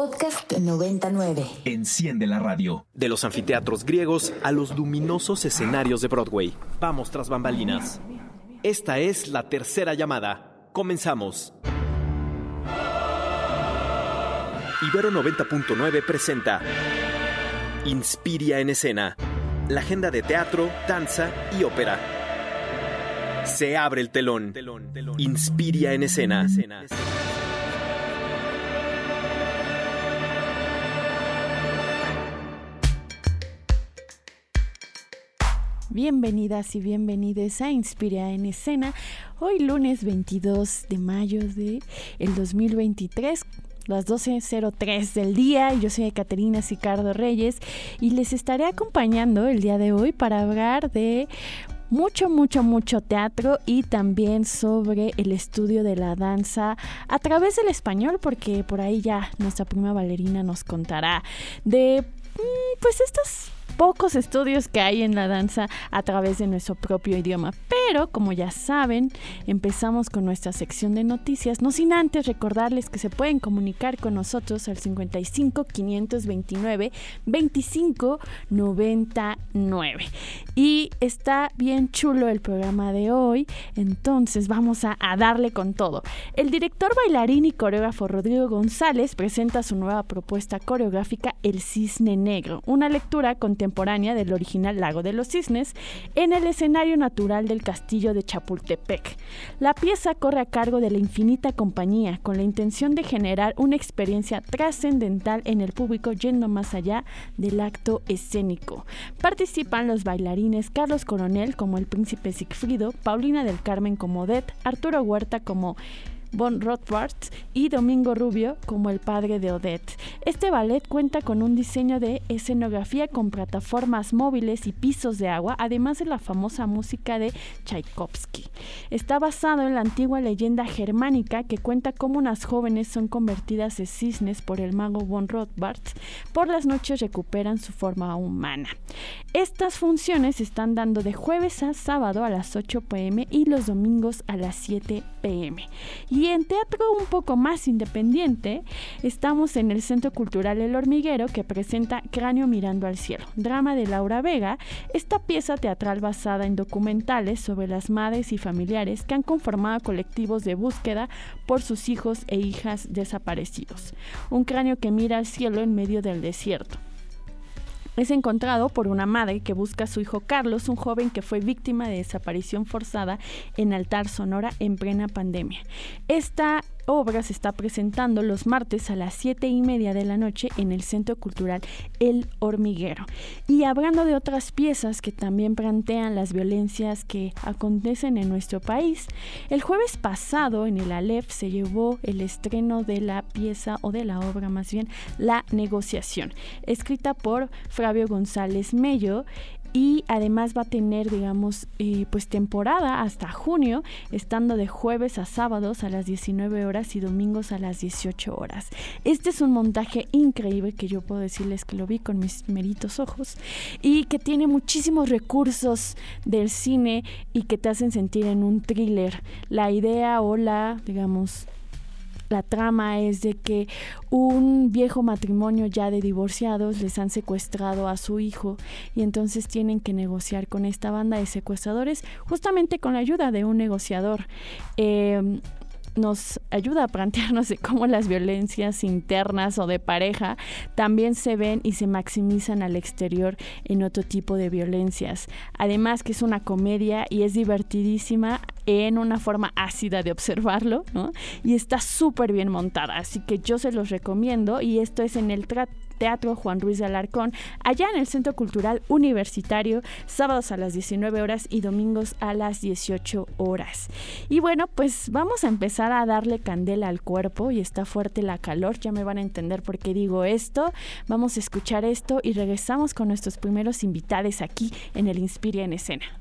Podcast 99. Enciende la radio. De los anfiteatros griegos a los luminosos escenarios de Broadway. Vamos tras bambalinas. Esta es la tercera llamada. Comenzamos. Ibero 90.9 presenta Inspiria en escena. La agenda de teatro, danza y ópera. Se abre el telón. Inspiria en escena. Bienvenidas y bienvenidos a Inspira en Escena. Hoy lunes 22 de mayo de el 2023 las 12.03 del día yo soy Caterina Sicardo Reyes y les estaré acompañando el día de hoy para hablar de mucho, mucho, mucho teatro y también sobre el estudio de la danza a través del español porque por ahí ya nuestra prima Valerina nos contará de mm, pues estas pocos estudios que hay en la danza a través de nuestro propio idioma. Pero, como ya saben, empezamos con nuestra sección de noticias, no sin antes recordarles que se pueden comunicar con nosotros al 55 529 25 99. Y está bien chulo el programa de hoy, entonces vamos a, a darle con todo. El director bailarín y coreógrafo Rodrigo González presenta su nueva propuesta coreográfica El Cisne Negro, una lectura contemporánea del original Lago de los Cisnes en el escenario natural del castillo de Chapultepec. La pieza corre a cargo de la Infinita Compañía con la intención de generar una experiencia trascendental en el público yendo más allá del acto escénico. Participan los bailarines Carlos Coronel como el príncipe Sigfrido, Paulina del Carmen como Odette, Arturo Huerta como Von Rothbard y Domingo Rubio como el padre de Odette. Este ballet cuenta con un diseño de escenografía con plataformas móviles y pisos de agua, además de la famosa música de Tchaikovsky. Está basado en la antigua leyenda germánica que cuenta cómo unas jóvenes son convertidas en cisnes por el mago Von Rothbard. Por las noches recuperan su forma humana. Estas funciones se están dando de jueves a sábado a las 8 pm y los domingos a las 7 pm. En teatro un poco más independiente, estamos en el Centro Cultural El Hormiguero que presenta Cráneo Mirando al Cielo, drama de Laura Vega, esta pieza teatral basada en documentales sobre las madres y familiares que han conformado colectivos de búsqueda por sus hijos e hijas desaparecidos. Un cráneo que mira al cielo en medio del desierto es encontrado por una madre que busca a su hijo Carlos, un joven que fue víctima de desaparición forzada en Altar Sonora en plena pandemia. Esta obra se está presentando los martes a las 7 y media de la noche en el Centro Cultural El Hormiguero. Y hablando de otras piezas que también plantean las violencias que acontecen en nuestro país, el jueves pasado en el Aleph se llevó el estreno de la pieza o de la obra más bien La negociación, escrita por Fabio González Mello y además va a tener, digamos, eh, pues temporada hasta junio, estando de jueves a sábados a las 19 horas y domingos a las 18 horas. Este es un montaje increíble que yo puedo decirles que lo vi con mis meritos ojos y que tiene muchísimos recursos del cine y que te hacen sentir en un thriller. La idea o la, digamos, la trama es de que un viejo matrimonio ya de divorciados les han secuestrado a su hijo y entonces tienen que negociar con esta banda de secuestradores justamente con la ayuda de un negociador. Eh, nos ayuda a plantearnos de cómo las violencias internas o de pareja también se ven y se maximizan al exterior en otro tipo de violencias. Además que es una comedia y es divertidísima en una forma ácida de observarlo, ¿no? Y está súper bien montada, así que yo se los recomiendo y esto es en el Teatro Juan Ruiz de Alarcón, allá en el Centro Cultural Universitario, sábados a las 19 horas y domingos a las 18 horas. Y bueno, pues vamos a empezar a darle candela al cuerpo y está fuerte la calor, ya me van a entender por qué digo esto. Vamos a escuchar esto y regresamos con nuestros primeros invitados aquí en el Inspiria en Escena.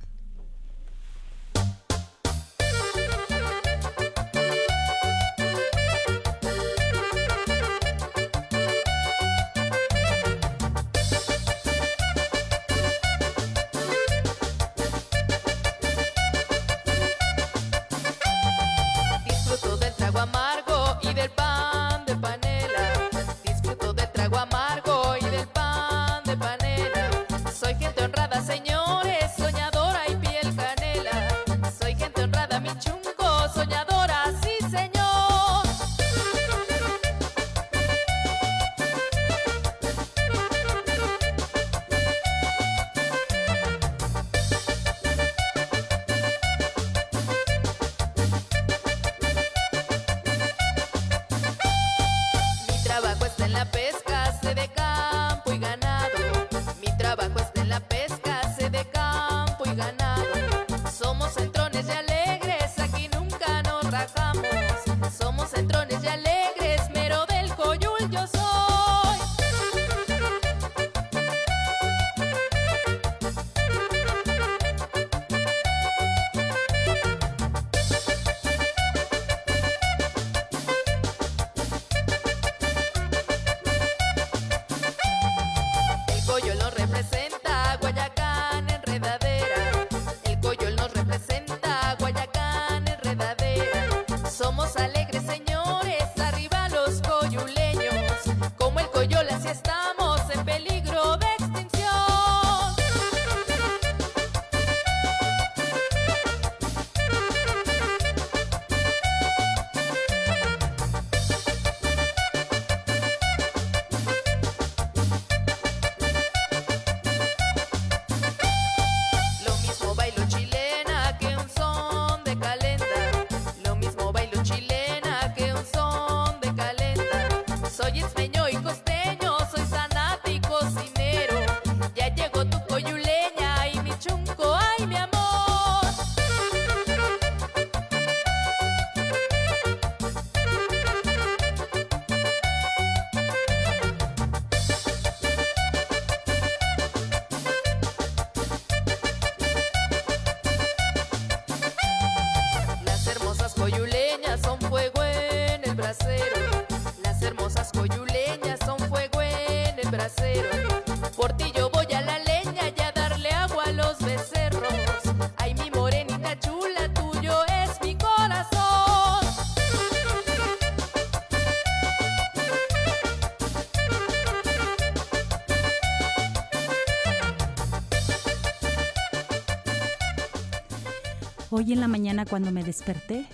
Hoy en la mañana cuando me desperté,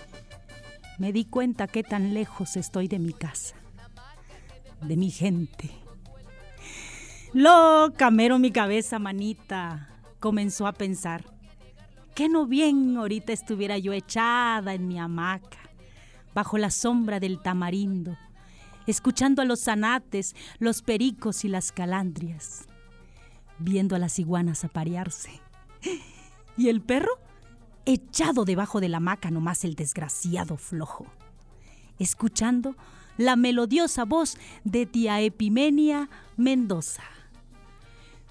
me di cuenta qué tan lejos estoy de mi casa, de mi gente. Loca, mero mi cabeza, manita, comenzó a pensar. Que no bien ahorita estuviera yo echada en mi hamaca, bajo la sombra del tamarindo, escuchando a los zanates, los pericos y las calandrias, viendo a las iguanas aparearse. ¿Y el perro? Echado debajo de la hamaca nomás el desgraciado flojo, escuchando la melodiosa voz de tía Epimenia Mendoza.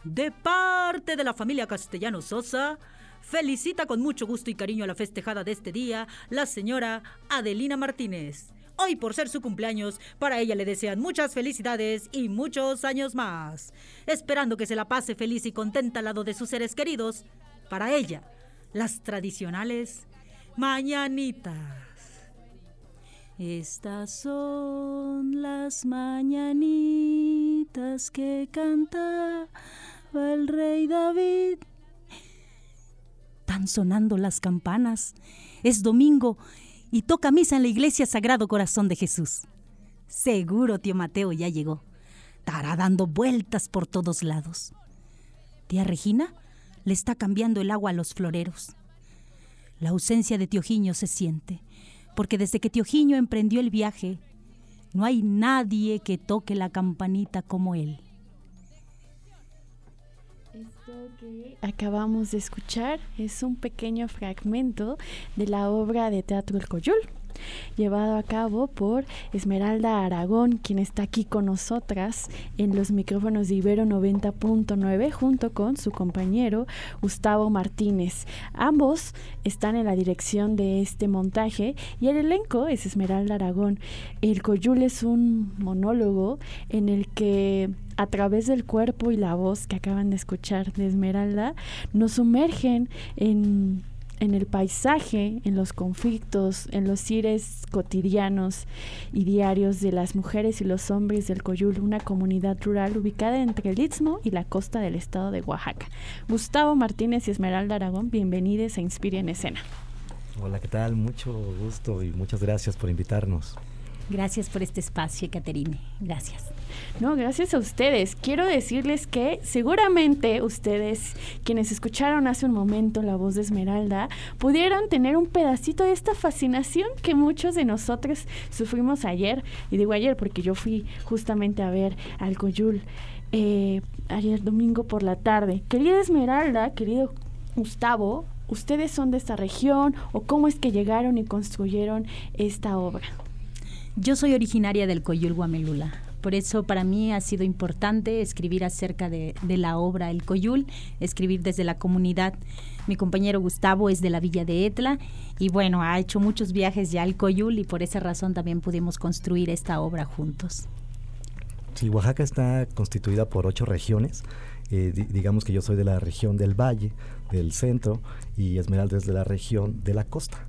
De parte de la familia Castellano Sosa, felicita con mucho gusto y cariño a la festejada de este día la señora Adelina Martínez. Hoy por ser su cumpleaños, para ella le desean muchas felicidades y muchos años más. Esperando que se la pase feliz y contenta al lado de sus seres queridos, para ella, las tradicionales mañanitas. Estas son las mañanitas que cantaba el rey David. Están sonando las campanas. Es domingo y toca misa en la iglesia Sagrado Corazón de Jesús. Seguro tío Mateo ya llegó. Estará dando vueltas por todos lados. Tía Regina le está cambiando el agua a los floreros. La ausencia de Tiojiño se siente, porque desde que Tiojiño emprendió el viaje, no hay nadie que toque la campanita como él. Esto que acabamos de escuchar es un pequeño fragmento de la obra de teatro El Coyul llevado a cabo por Esmeralda Aragón, quien está aquí con nosotras en los micrófonos de Ibero 90.9 junto con su compañero Gustavo Martínez. Ambos están en la dirección de este montaje y el elenco es Esmeralda Aragón. El Coyul es un monólogo en el que a través del cuerpo y la voz que acaban de escuchar de Esmeralda nos sumergen en en el paisaje, en los conflictos, en los ires cotidianos y diarios de las mujeres y los hombres del Coyul, una comunidad rural ubicada entre el Istmo y la costa del estado de Oaxaca. Gustavo Martínez y Esmeralda Aragón, bienvenidos a Inspire en Escena. Hola, ¿qué tal? Mucho gusto y muchas gracias por invitarnos. Gracias por este espacio, Caterine. Gracias. No, gracias a ustedes. Quiero decirles que seguramente ustedes, quienes escucharon hace un momento la voz de Esmeralda, pudieron tener un pedacito de esta fascinación que muchos de nosotros sufrimos ayer. Y digo ayer porque yo fui justamente a ver al Coyul eh, ayer domingo por la tarde. Querida Esmeralda, querido Gustavo, ¿ustedes son de esta región o cómo es que llegaron y construyeron esta obra? Yo soy originaria del Coyul Guamelula. Por eso para mí ha sido importante escribir acerca de, la obra El Coyul, escribir desde la comunidad. Mi compañero Gustavo es de la villa de Etla y bueno, ha hecho muchos viajes ya al Coyul y por esa razón también pudimos construir esta obra juntos. Sí, Oaxaca está constituida por ocho regiones. Eh, digamos que yo soy de la región del Valle, del centro, y Esmeralda es de la región de la costa.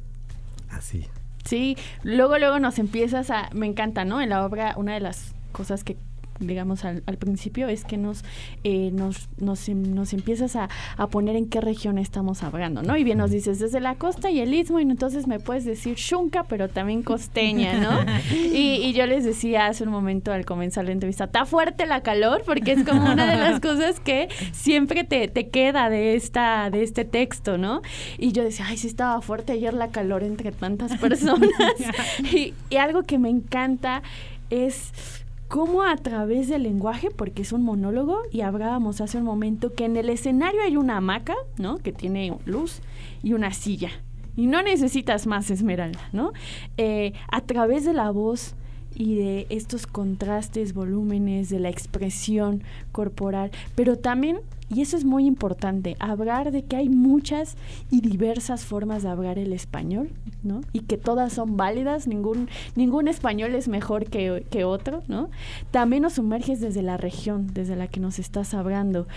Así. Sí, luego, luego nos empiezas a, me encanta, ¿no? En la obra, una de las cosas que digamos al, principio es que nos, eh, nos, nos, em, nos, empiezas a, a, poner en qué región estamos hablando, ¿no? Y bien nos dices desde la costa y el istmo, y entonces me puedes decir Shunka, pero también costeña, ¿no? y, y, yo les decía hace un momento al comenzar la entrevista, está fuerte la calor, porque es como una de las cosas que siempre te, te queda de, esta, de este texto, ¿no? Y yo decía, ay, sí estaba fuerte ayer la calor entre tantas personas. y, y algo que me encanta es cómo a través del lenguaje, porque es un monólogo, y hablábamos hace un momento que en el escenario hay una hamaca, ¿no? Que tiene luz y una silla. Y no necesitas más esmeralda, ¿no? Eh, a través de la voz y de estos contrastes, volúmenes, de la expresión corporal, pero también y eso es muy importante, hablar de que hay muchas y diversas formas de hablar el español, ¿no? Y que todas son válidas, ningún, ningún español es mejor que, que otro, ¿no? También nos sumerges desde la región, desde la que nos estás hablando.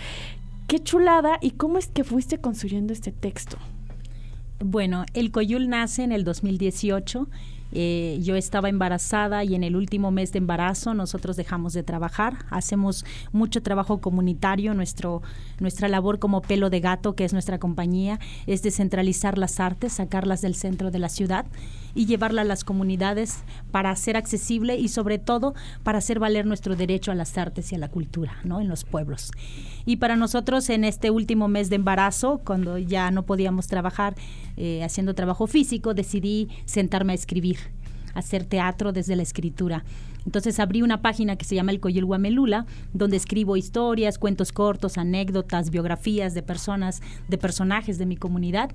Qué chulada, ¿y cómo es que fuiste construyendo este texto? Bueno, el Coyul nace en el 2018 eh, yo estaba embarazada y en el último mes de embarazo nosotros dejamos de trabajar. Hacemos mucho trabajo comunitario. Nuestro, nuestra labor como pelo de gato, que es nuestra compañía, es descentralizar las artes, sacarlas del centro de la ciudad y llevarla a las comunidades para ser accesible y sobre todo para hacer valer nuestro derecho a las artes y a la cultura ¿no? en los pueblos. Y para nosotros en este último mes de embarazo, cuando ya no podíamos trabajar eh, haciendo trabajo físico, decidí sentarme a escribir hacer teatro desde la escritura. Entonces abrí una página que se llama El Coyol Guamelula, donde escribo historias, cuentos cortos, anécdotas, biografías de personas, de personajes de mi comunidad.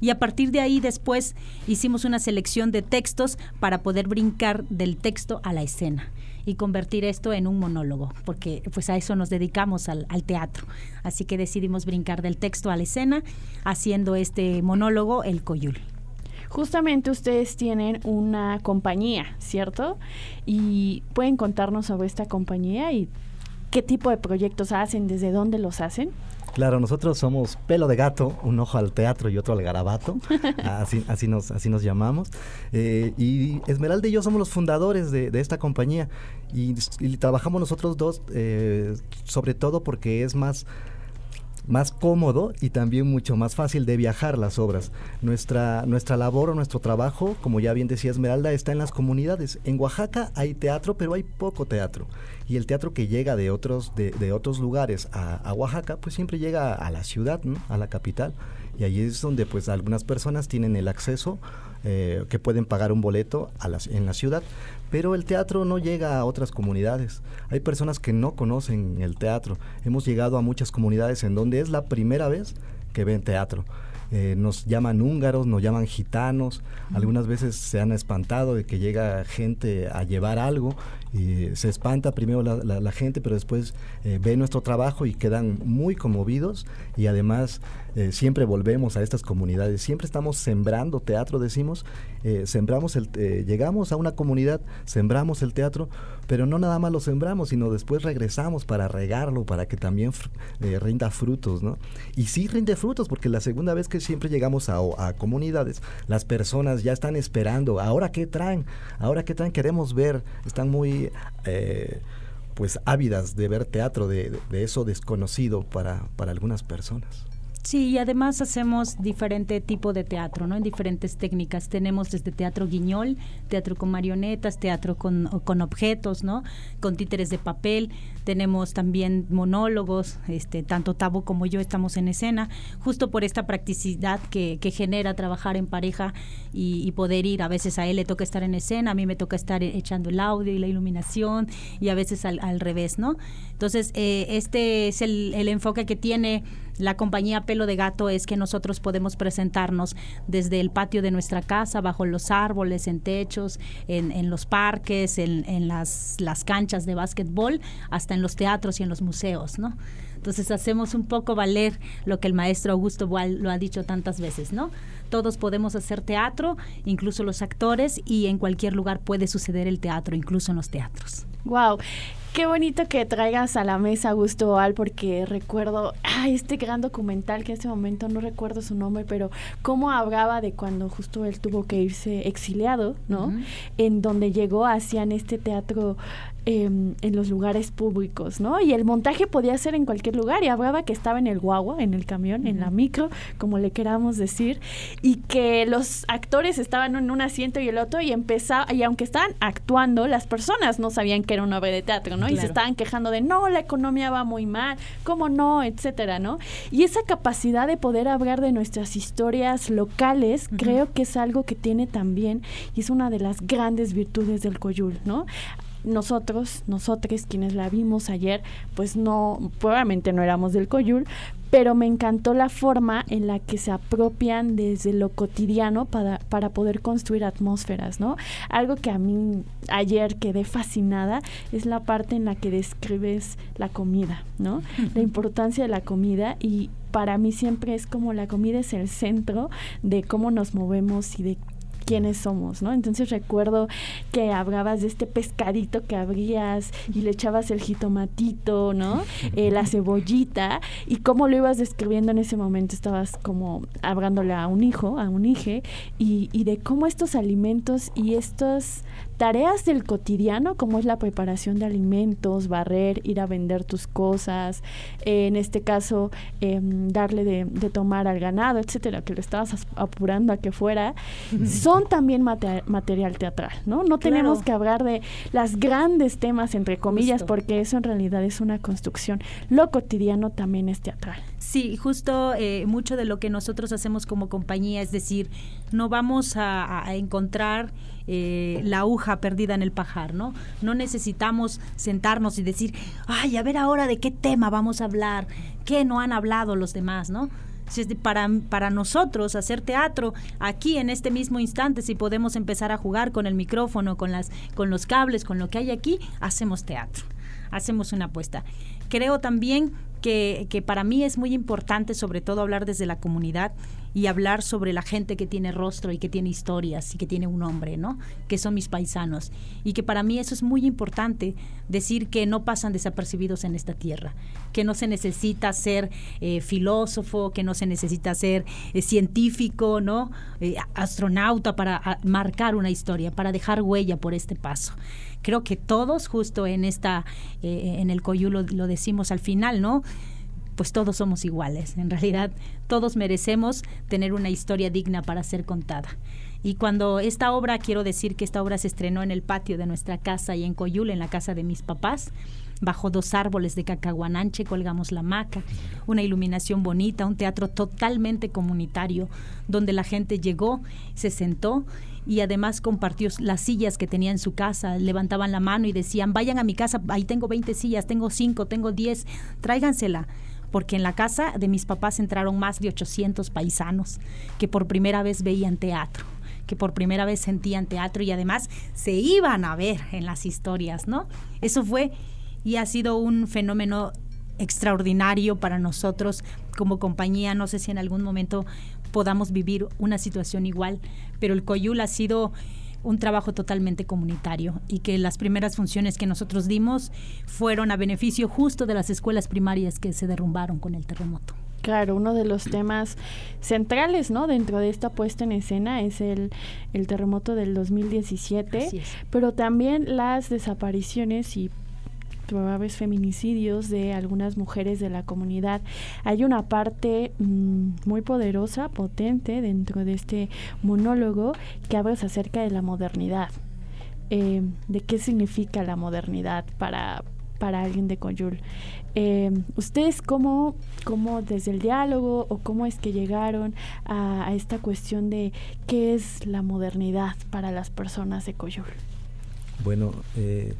Y a partir de ahí después hicimos una selección de textos para poder brincar del texto a la escena y convertir esto en un monólogo, porque pues a eso nos dedicamos al, al, teatro. Así que decidimos brincar del texto a la escena haciendo este monólogo El Coyul. Justamente ustedes tienen una compañía, ¿cierto? Y pueden contarnos sobre esta compañía y qué tipo de proyectos hacen, desde dónde los hacen. Claro, nosotros somos Pelo de Gato, un ojo al teatro y otro al garabato, así, así, nos, así nos llamamos. Eh, y Esmeralda y yo somos los fundadores de, esta compañía y, trabajamos nosotros dos, eh, sobre todo porque es más más cómodo y también mucho más fácil de viajar las obras. Nuestra, nuestra labor o nuestro trabajo, como ya bien decía Esmeralda, está en las comunidades. En Oaxaca hay teatro, pero hay poco teatro. Y el teatro que llega de otros, de, otros lugares a, Oaxaca, pues siempre llega a la ciudad, a la capital. Y ahí es donde pues algunas personas tienen el acceso eh, que pueden pagar un boleto a en la ciudad. Pero el teatro no llega a otras comunidades. Hay personas que no conocen el teatro. Hemos llegado a muchas comunidades en donde es la primera vez que ven teatro. Eh, nos llaman húngaros, nos llaman gitanos, algunas veces se han espantado de que llega gente a llevar algo y se espanta primero la, gente, pero después eh, ve nuestro trabajo y quedan muy conmovidos. Y además eh, siempre volvemos a estas comunidades, siempre estamos sembrando teatro, decimos, eh, sembramos el, llegamos a una comunidad, sembramos el teatro, pero no nada más lo sembramos, sino después regresamos para regarlo, para que también rinda frutos, ¿no? Y sí rinde frutos, porque la segunda vez que siempre llegamos a, comunidades, las personas ya están esperando, ahora qué traen, ahora qué traen, queremos ver, están muy eh, pues ávidas de ver teatro, de, eso desconocido para, para algunas personas. Sí, y además hacemos diferente tipo de teatro, ¿no? En diferentes técnicas. Tenemos desde teatro guiñol, teatro con marionetas, teatro con, con objetos, ¿no? Con títeres de papel. Tenemos también monólogos, este, tanto Tabo como yo estamos en escena, justo por esta practicidad que, que genera trabajar en pareja y, poder ir. A veces a él le toca estar en escena, a mí me toca estar echando el audio y la iluminación, y a veces al, al revés, ¿no? Entonces, eh, este es el, el enfoque que tiene la compañía Pelo de Gato es que nosotros podemos presentarnos desde el patio de nuestra casa, bajo los árboles, en techos, en, los parques, en, las, las canchas de básquetbol, hasta en los teatros y en los museos, ¿no? Entonces hacemos un poco valer lo que el maestro Augusto Boal lo ha dicho tantas veces, ¿no? Todos podemos hacer teatro, incluso los actores, y en cualquier lugar puede suceder el teatro, incluso en los teatros. Wow. Qué bonito que traigas a la mesa Gusto Boal porque recuerdo ay, este gran documental que en este momento no recuerdo su nombre, pero cómo hablaba de cuando justo él tuvo que irse exiliado, ¿no? En donde llegó, hacían este teatro Em, en los lugares públicos, ¿no? Y el montaje podía ser en cualquier lugar. Y hablaba que estaba en el guagua, en el camión, en la micro, como le queramos decir, y que los actores estaban en un asiento y el otro, y empezaba, y aunque estaban actuando, las personas no sabían que era una obra de teatro, ¿no? Y se estaban quejando de no, la economía va muy mal, cómo no, etcétera, ¿no? Y esa capacidad de poder hablar de nuestras historias locales, creo que es algo que tiene también, y es una de las grandes virtudes del Coyul, ¿no? Nosotros, nosotros quienes la vimos ayer, pues no, probablemente no éramos del Coyul, pero me encantó la forma en la que se apropian desde lo cotidiano para, para poder construir atmósferas, ¿no? Algo que a mí ayer quedé fascinada es la parte en la que describes la comida, ¿no? La importancia de la comida y para mí siempre es como la comida es el centro de cómo nos movemos y de quiénes somos, ¿no? Entonces recuerdo que hablabas de este pescadito que abrías y le echabas el jitomatito, ¿no? Eh, la cebollita y cómo lo ibas describiendo en ese momento, estabas como hablándole a un hijo, a un hije, y, y de cómo estos alimentos y estos tareas del cotidiano, como es la preparación de alimentos, barrer, ir a vender tus cosas, eh, en este caso em, darle de, tomar al ganado, etcétera, que lo estabas apurando a que fuera, son también material teatral, ¿no? No tenemos que hablar de las grandes temas, entre comillas, porque eso en realidad es una construcción. Lo cotidiano también es teatral. Sí, justo eh, mucho de lo que nosotros hacemos como compañía, es decir, no vamos a, encontrar eh, la aguja perdida en el pajar, ¿no? No necesitamos sentarnos y decir, ay, a ver ahora de qué tema vamos a hablar, qué no han hablado los demás, ¿no? Para, para nosotros hacer teatro aquí en este mismo instante, si podemos empezar a jugar con el micrófono, con, las, con los cables, con lo que hay aquí, hacemos teatro, hacemos una apuesta. Creo también que, que para mí es muy importante sobre todo hablar desde la comunidad y hablar sobre la gente que tiene rostro y que tiene historias y que tiene un nombre, ¿no? Que son mis paisanos. Y que para mí eso es muy importante, decir que no pasan desapercibidos en esta tierra, que no se necesita ser eh, filósofo, que no se necesita ser eh, científico, ¿no? Eh, astronauta para marcar una historia, para dejar huella por este paso creo que todos justo en esta en el coyulo lo decimos al final no pues todos somos iguales. En realidad, todos merecemos tener una historia digna para ser contada. Y cuando esta obra, quiero decir que esta obra se estrenó en el patio de nuestra casa y en Coyul, en la casa de mis papás, bajo dos árboles de cacahuananche colgamos la maca, una iluminación bonita, un teatro totalmente comunitario, donde la gente llegó, se sentó y además compartió las sillas que tenía en su casa, levantaban la mano y decían, vayan a mi casa, ahí tengo 20 sillas, tengo 5, tengo 10, tráigansela porque en la casa de mis papás entraron más de 800 paisanos que por primera vez veían teatro que por primera vez sentían teatro y además se iban a ver en las historias, ¿no? Eso fue y ha sido un fenómeno extraordinario para nosotros como compañía. No sé si en algún momento podamos vivir una situación igual, pero el Coyul ha sido un trabajo totalmente comunitario y que las primeras funciones que nosotros dimos fueron a beneficio justo de las escuelas primarias que se derrumbaron con el terremoto. Claro, uno de los temas centrales, ¿no? Dentro de esta puesta en escena es el, el terremoto del 2017, pero también las desapariciones y probables feminicidios de algunas mujeres de la comunidad. Hay una parte mm, muy poderosa, potente dentro de este monólogo que hablas acerca de la modernidad. Eh, de qué significa la modernidad para, para alguien de Coyul. Eh, ¿Ustedes cómo, cómo desde el diálogo o cómo es que llegaron a, esta cuestión de qué es la modernidad para las personas de Coyul? Bueno, eh,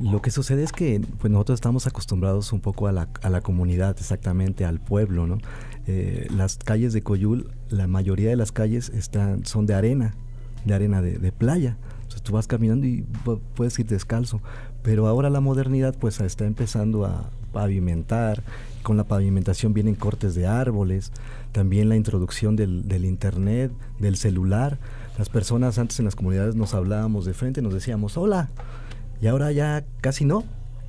lo que sucede es que pues nosotros estamos acostumbrados un poco a la, a la comunidad, exactamente al pueblo, ¿no? Eh, las calles de Coyul, la mayoría de las calles están, son de arena, de arena de, de playa. Entonces tú vas caminando y puedes ir descalzo. Pero ahora la modernidad pues está empezando a pavimentar. Con la pavimentación vienen cortes de árboles, también la introducción del, del internet, del celular. Las personas antes en las comunidades nos hablábamos de frente, nos decíamos hola, y ahora ya casi no.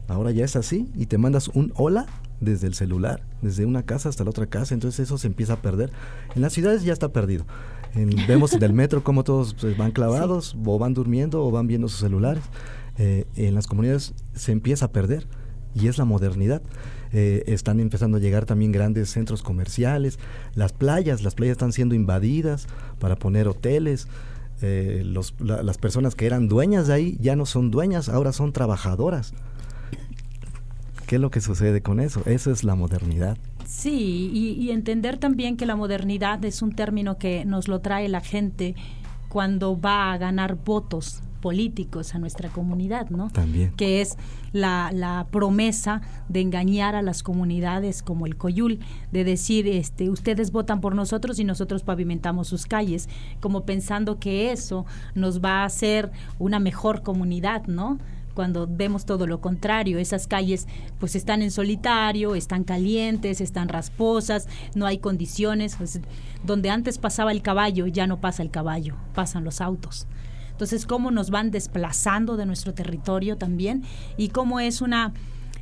Ahora ya es así y te mandas un hola desde el celular, desde una casa hasta la otra casa, entonces eso se empieza a perder. En las ciudades ya está perdido. vemos en el metro cómo todos pues, van clavados, o van durmiendo, o van viendo sus celulares. Eh, en las comunidades se empieza a perder y es la modernidad. Eh, están empezando a llegar también grandes centros comerciales, las playas, las playas están siendo invadidas para poner hoteles. Eh, las personas que eran dueñas de ahí ya no son dueñas, ahora son trabajadoras. ¿Qué es lo que sucede con eso? Eso es la modernidad. Sí, y, entender también que la modernidad es un término que nos lo trae la gente cuando va a ganar votos políticos a nuestra comunidad, ¿no? También. Que es la, la, promesa de engañar a las comunidades como el Coyul, de decir, este, ustedes votan por nosotros y nosotros pavimentamos sus calles, como pensando que eso nos va a hacer una mejor comunidad, ¿no? cuando vemos todo lo contrario. Esas calles pues están en solitario, están calientes, están rasposas, no hay condiciones. Pues, donde antes pasaba el caballo, ya no pasa el caballo, pasan los autos. Entonces, cómo nos van desplazando de nuestro territorio también y cómo es una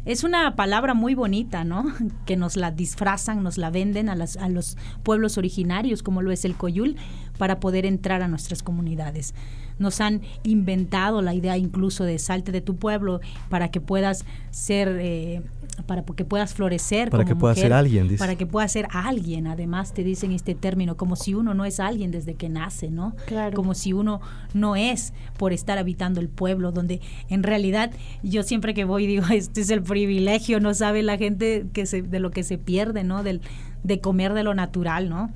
es una palabra muy bonita, ¿no? Que nos la disfrazan, nos la venden a, las, a los pueblos originarios, como lo es el Coyul, para poder entrar a nuestras comunidades nos han inventado la idea incluso de salte de tu pueblo para que puedas ser, eh, para que puedas florecer. Para que puedas ser alguien, dice. Para que puedas ser alguien, además te dicen este término, como si uno no es alguien desde que nace, ¿no? Claro. Como si uno no es por estar habitando el pueblo, donde en realidad yo siempre que voy digo, este es el privilegio, no sabe la gente que se, de lo que se pierde, ¿no? Del, de comer de lo natural, ¿no?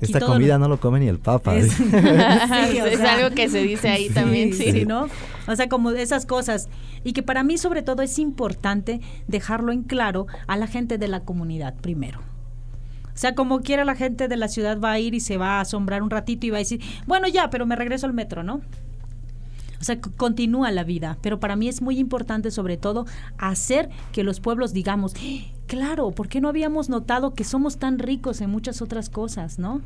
Esta comida no lo come ni el papa. Es, algo que se dice ahí también, sí. ¿no? O sea, como esas cosas. Y que para mí, sobre todo, es importante dejarlo en claro a la gente de la comunidad primero. O sea, como quiera la gente de la ciudad va a ir y se va a asombrar un ratito y va a decir, bueno, ya, pero me regreso al metro, ¿no? O sea, continúa la vida. Pero para mí es muy importante, sobre todo, hacer que los pueblos digamos, claro, ¿por qué no habíamos notado que somos tan ricos en muchas otras cosas, no?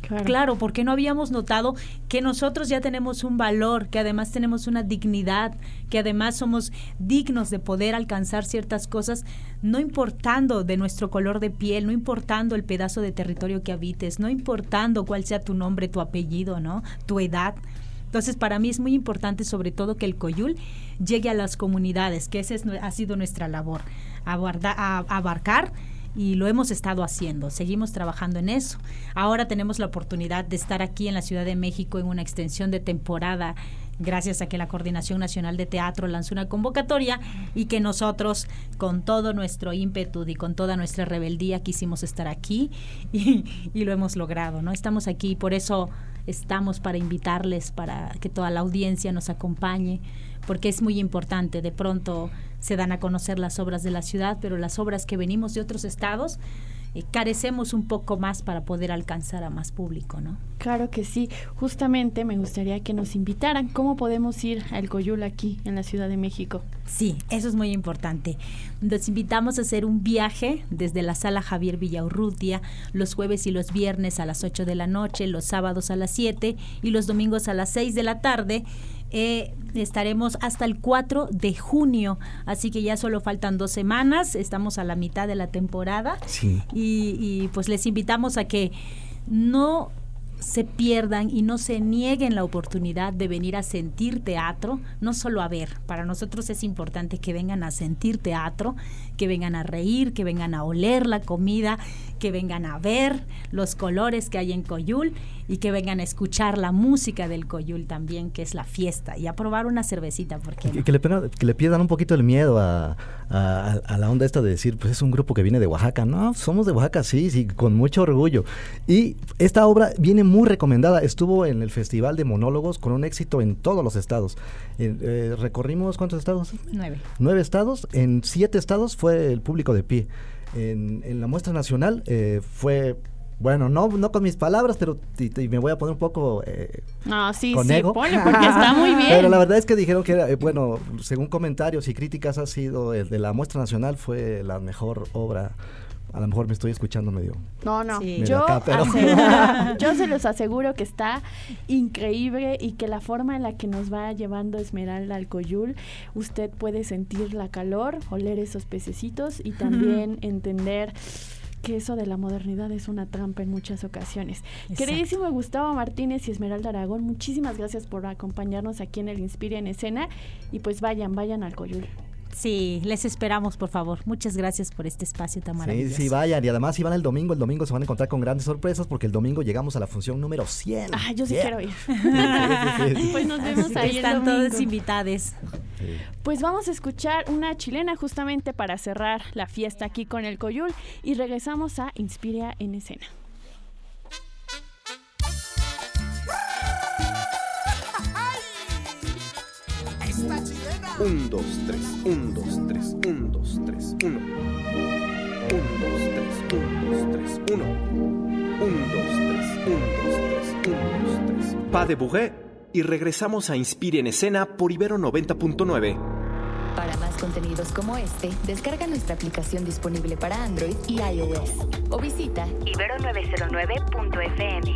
Claro. claro, porque no habíamos notado que nosotros ya tenemos un valor, que además tenemos una dignidad, que además somos dignos de poder alcanzar ciertas cosas, no importando de nuestro color de piel, no importando el pedazo de territorio que habites, no importando cuál sea tu nombre, tu apellido, ¿no? Tu edad. Entonces, para mí es muy importante, sobre todo, que el Coyul llegue a las comunidades, que esa ha sido nuestra labor abarcar y lo hemos estado haciendo, seguimos trabajando en eso. Ahora tenemos la oportunidad de estar aquí en la Ciudad de México en una extensión de temporada gracias a que la Coordinación Nacional de Teatro lanzó una convocatoria y que nosotros con todo nuestro ímpetu y con toda nuestra rebeldía quisimos estar aquí y, y lo hemos logrado, ¿no? Estamos aquí, por eso estamos para invitarles, para que toda la audiencia nos acompañe, porque es muy importante. De pronto se dan a conocer las obras de la ciudad, pero las obras que venimos de otros estados eh, carecemos un poco más para poder alcanzar a más público, ¿no? Claro que sí. Justamente me gustaría que nos invitaran. ¿Cómo podemos ir al Coyul aquí en la Ciudad de México? Sí, eso es muy importante. Nos invitamos a hacer un viaje desde la sala Javier Villaurrutia los jueves y los viernes a las 8 de la noche, los sábados a las 7 y los domingos a las 6 de la tarde eh, estaremos hasta el 4 de junio, así que ya solo faltan dos semanas, estamos a la mitad de la temporada sí. y, y pues les invitamos a que no se pierdan y no se nieguen la oportunidad de venir a sentir teatro, no solo a ver. Para nosotros es importante que vengan a sentir teatro, que vengan a reír, que vengan a oler la comida, que vengan a ver los colores que hay en Coyul y que vengan a escuchar la música del Coyul también, que es la fiesta, y a probar una cervecita, porque que, le, que, le, pierdan un poquito el miedo a, la onda esta de decir, pues es un grupo que viene de Oaxaca. No, somos de Oaxaca, sí, sí, con mucho orgullo. Y esta obra viene muy recomendada. Estuvo en el Festival de Monólogos con un éxito en todos los estados. Eh, recorrimos, ¿cuántos estados? Nueve. Nueve estados. En siete estados fue el público de pie. En, la muestra nacional eh, fue bueno, no, no con mis palabras, pero me voy a poner un poco eh, no, sí, sí, porque está muy bien. Pero la verdad es que dijeron que, era, bueno, según comentarios y críticas, ha sido el de la muestra nacional fue la mejor obra a lo mejor me estoy escuchando medio. No, no. Yo, yo se los aseguro que está increíble y que la forma en la que nos va llevando Esmeralda al Coyul, usted puede sentir la calor, oler esos pececitos y también entender que eso de la modernidad es una trampa en muchas ocasiones. Queridísimo Gustavo Martínez y Esmeralda Aragón, muchísimas gracias por acompañarnos aquí en el Inspira en Escena y pues vayan, vayan al Coyul. Sí, les esperamos, por favor. Muchas gracias por este espacio tan maravilloso. Sí, sí, vayan. Y además, si van el domingo, el domingo se van a encontrar con grandes sorpresas porque el domingo llegamos a la función número 100. Ah, yo sí quiero ir. pues nos vemos ahí Están todos invitados. Pues vamos a escuchar una chilena justamente para cerrar la fiesta aquí con el Coyul y regresamos a Inspira en Escena. Un, dos, tres, un, dos, tres, un, dos, tres, uno. Un, dos, tres, un, dos, tres, uno. Un, dos, tres, un, dos, tres, un, dos, tres. Pa de Bourré y regresamos a Inspire en Escena por Ibero 90.9. Para más contenidos como este, descarga nuestra aplicación disponible para Android y iOS o visita ibero909.fm.